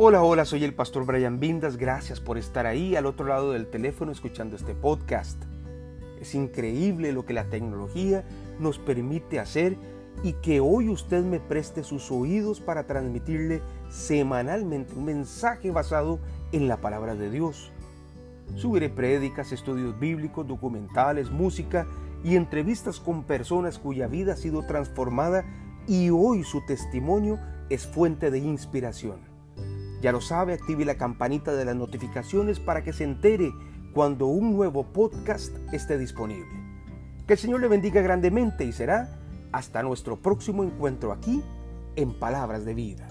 Hola, hola, soy el pastor Brian Vindas. Gracias por estar ahí al otro lado del teléfono escuchando este podcast. Es increíble lo que la tecnología nos permite hacer y que hoy usted me preste sus oídos para transmitirle semanalmente un mensaje basado en la palabra de Dios. Subiré prédicas, estudios bíblicos, documentales, música y entrevistas con personas cuya vida ha sido transformada y hoy su testimonio es fuente de inspiración. Ya lo sabe, active la campanita de las notificaciones para que se entere cuando un nuevo podcast esté disponible. Que el Señor le bendiga grandemente y será hasta nuestro próximo encuentro aquí en Palabras de Vida.